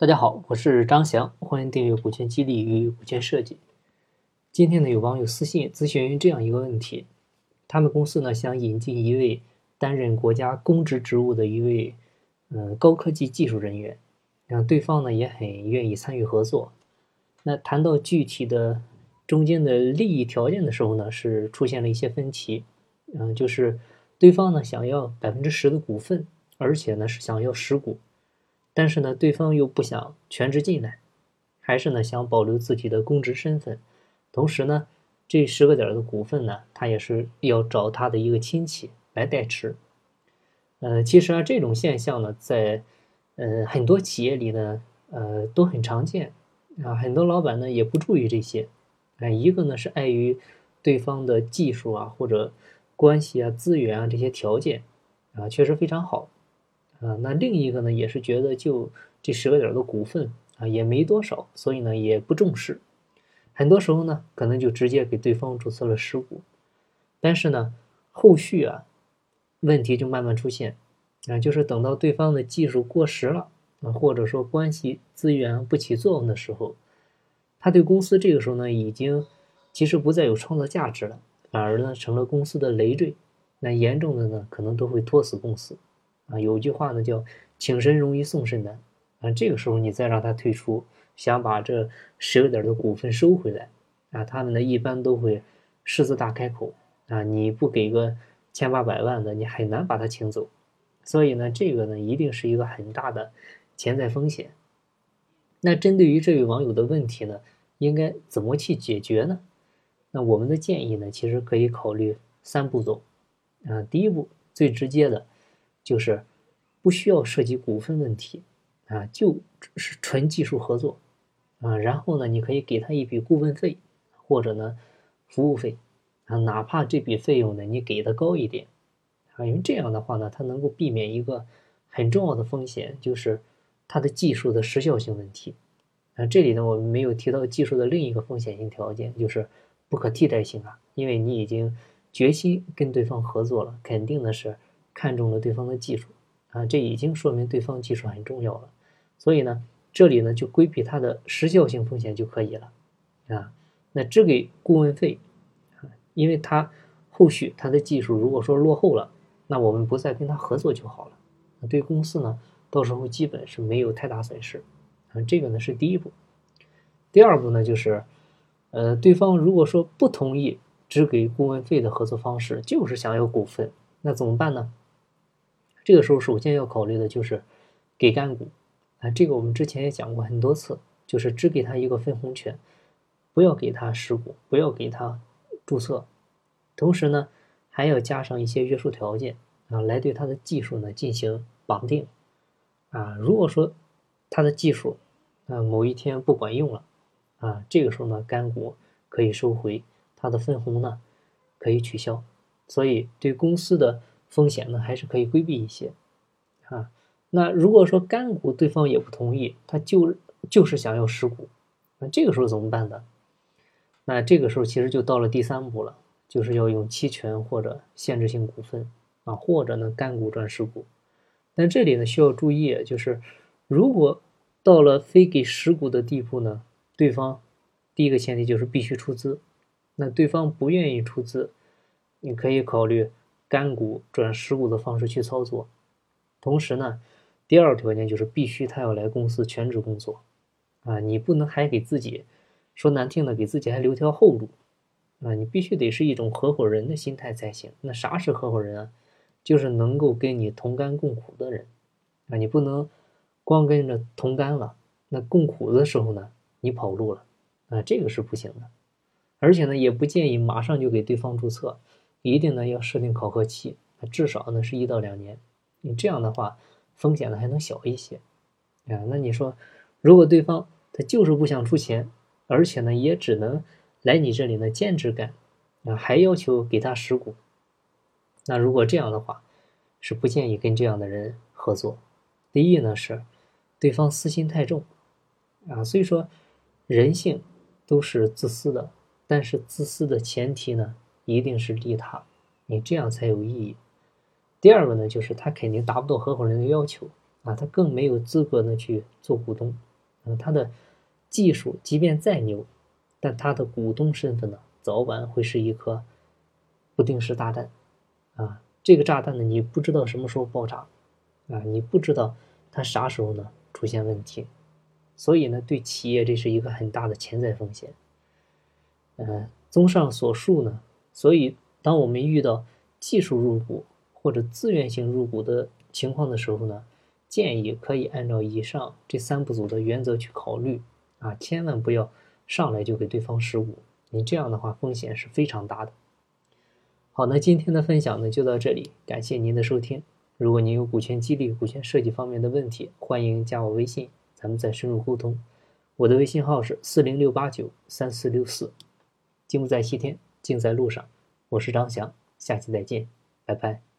大家好，我是张翔，欢迎订阅股权激励与股权设计。今天呢，有网友私信咨询这样一个问题：他们公司呢想引进一位担任国家公职职务的一位呃高科技技术人员，让对方呢也很愿意参与合作。那谈到具体的中间的利益条件的时候呢，是出现了一些分歧。嗯，就是对方呢想要百分之十的股份，而且呢是想要实股。但是呢，对方又不想全职进来，还是呢想保留自己的公职身份，同时呢，这十个点的股份呢，他也是要找他的一个亲戚来代持。呃，其实啊，这种现象呢，在呃很多企业里呢，呃都很常见啊。很多老板呢也不注意这些，啊，一个呢是碍于对方的技术啊或者关系啊资源啊这些条件啊确实非常好。啊，那另一个呢，也是觉得就这十个点的股份啊，也没多少，所以呢也不重视。很多时候呢，可能就直接给对方注册了实股。但是呢，后续啊，问题就慢慢出现啊，就是等到对方的技术过时了啊，或者说关系资源不起作用的时候，他对公司这个时候呢，已经其实不再有创造价值了，反而呢成了公司的累赘。那严重的呢，可能都会拖死公司。啊，有句话呢叫“请神容易送神难”，啊，这个时候你再让他退出，想把这十个点的股份收回来，啊，他们呢一般都会狮子大开口，啊，你不给个千八百万的，你很难把他请走，所以呢，这个呢一定是一个很大的潜在风险。那针对于这位网友的问题呢，应该怎么去解决呢？那我们的建议呢，其实可以考虑三步走，啊，第一步最直接的。就是不需要涉及股份问题啊，就是纯技术合作啊。然后呢，你可以给他一笔顾问费，或者呢服务费啊，哪怕这笔费用呢你给的高一点啊，因为这样的话呢，它能够避免一个很重要的风险，就是它的技术的时效性问题啊。这里呢，我们没有提到技术的另一个风险性条件，就是不可替代性啊。因为你已经决心跟对方合作了，肯定的是。看中了对方的技术啊，这已经说明对方技术很重要了。所以呢，这里呢就规避它的时效性风险就可以了啊。那只给顾问费啊，因为他后续他的技术如果说落后了，那我们不再跟他合作就好了。对公司呢，到时候基本是没有太大损失啊。这个呢是第一步。第二步呢就是，呃，对方如果说不同意只给顾问费的合作方式，就是想要股份，那怎么办呢？这个时候，首先要考虑的就是给干股啊，这个我们之前也讲过很多次，就是只给他一个分红权，不要给他实股，不要给他注册，同时呢，还要加上一些约束条件啊，来对他的技术呢进行绑定啊。如果说他的技术啊某一天不管用了啊，这个时候呢，干股可以收回，他的分红呢可以取消，所以对公司的。风险呢还是可以规避一些，啊，那如果说干股对方也不同意，他就就是想要实股，那这个时候怎么办呢？那这个时候其实就到了第三步了，就是要用期权或者限制性股份啊，或者呢干股转实股。但这里呢需要注意，就是如果到了非给实股的地步呢，对方第一个前提就是必须出资，那对方不愿意出资，你可以考虑。干股转实股的方式去操作，同时呢，第二个条件就是必须他要来公司全职工作，啊，你不能还给自己说难听的，给自己还留条后路，啊，你必须得是一种合伙人的心态才行。那啥是合伙人啊？就是能够跟你同甘共苦的人，啊，你不能光跟着同甘了，那共苦的时候呢，你跑路了，啊，这个是不行的。而且呢，也不建议马上就给对方注册。一定呢要设定考核期，至少呢是一到两年。你这样的话，风险呢还能小一些。啊，那你说，如果对方他就是不想出钱，而且呢也只能来你这里呢兼职干，啊，还要求给他实股，那如果这样的话，是不建议跟这样的人合作。第一呢是，对方私心太重，啊，所以说人性都是自私的，但是自私的前提呢。一定是利他，你这样才有意义。第二个呢，就是他肯定达不到合伙人的要求啊，他更没有资格呢去做股东嗯，他的技术即便再牛，但他的股东身份呢，早晚会是一颗不定时炸弹啊！这个炸弹呢，你不知道什么时候爆炸啊，你不知道它啥时候呢出现问题，所以呢，对企业这是一个很大的潜在风险。嗯，综上所述呢，所以当我们遇到技术入股或者自愿性入股的情况的时候呢，建议可以按照以上这三步走的原则去考虑啊，千万不要上来就给对方十五，你这样的话风险是非常大的。好，那今天的分享呢就到这里，感谢您的收听。如果您有股权激励、股权设计方面的问题，欢迎加我微信，咱们再深入沟通。我的微信号是四零六八九三四六四。金不在西天，尽在路上。我是张翔，下期再见，拜拜。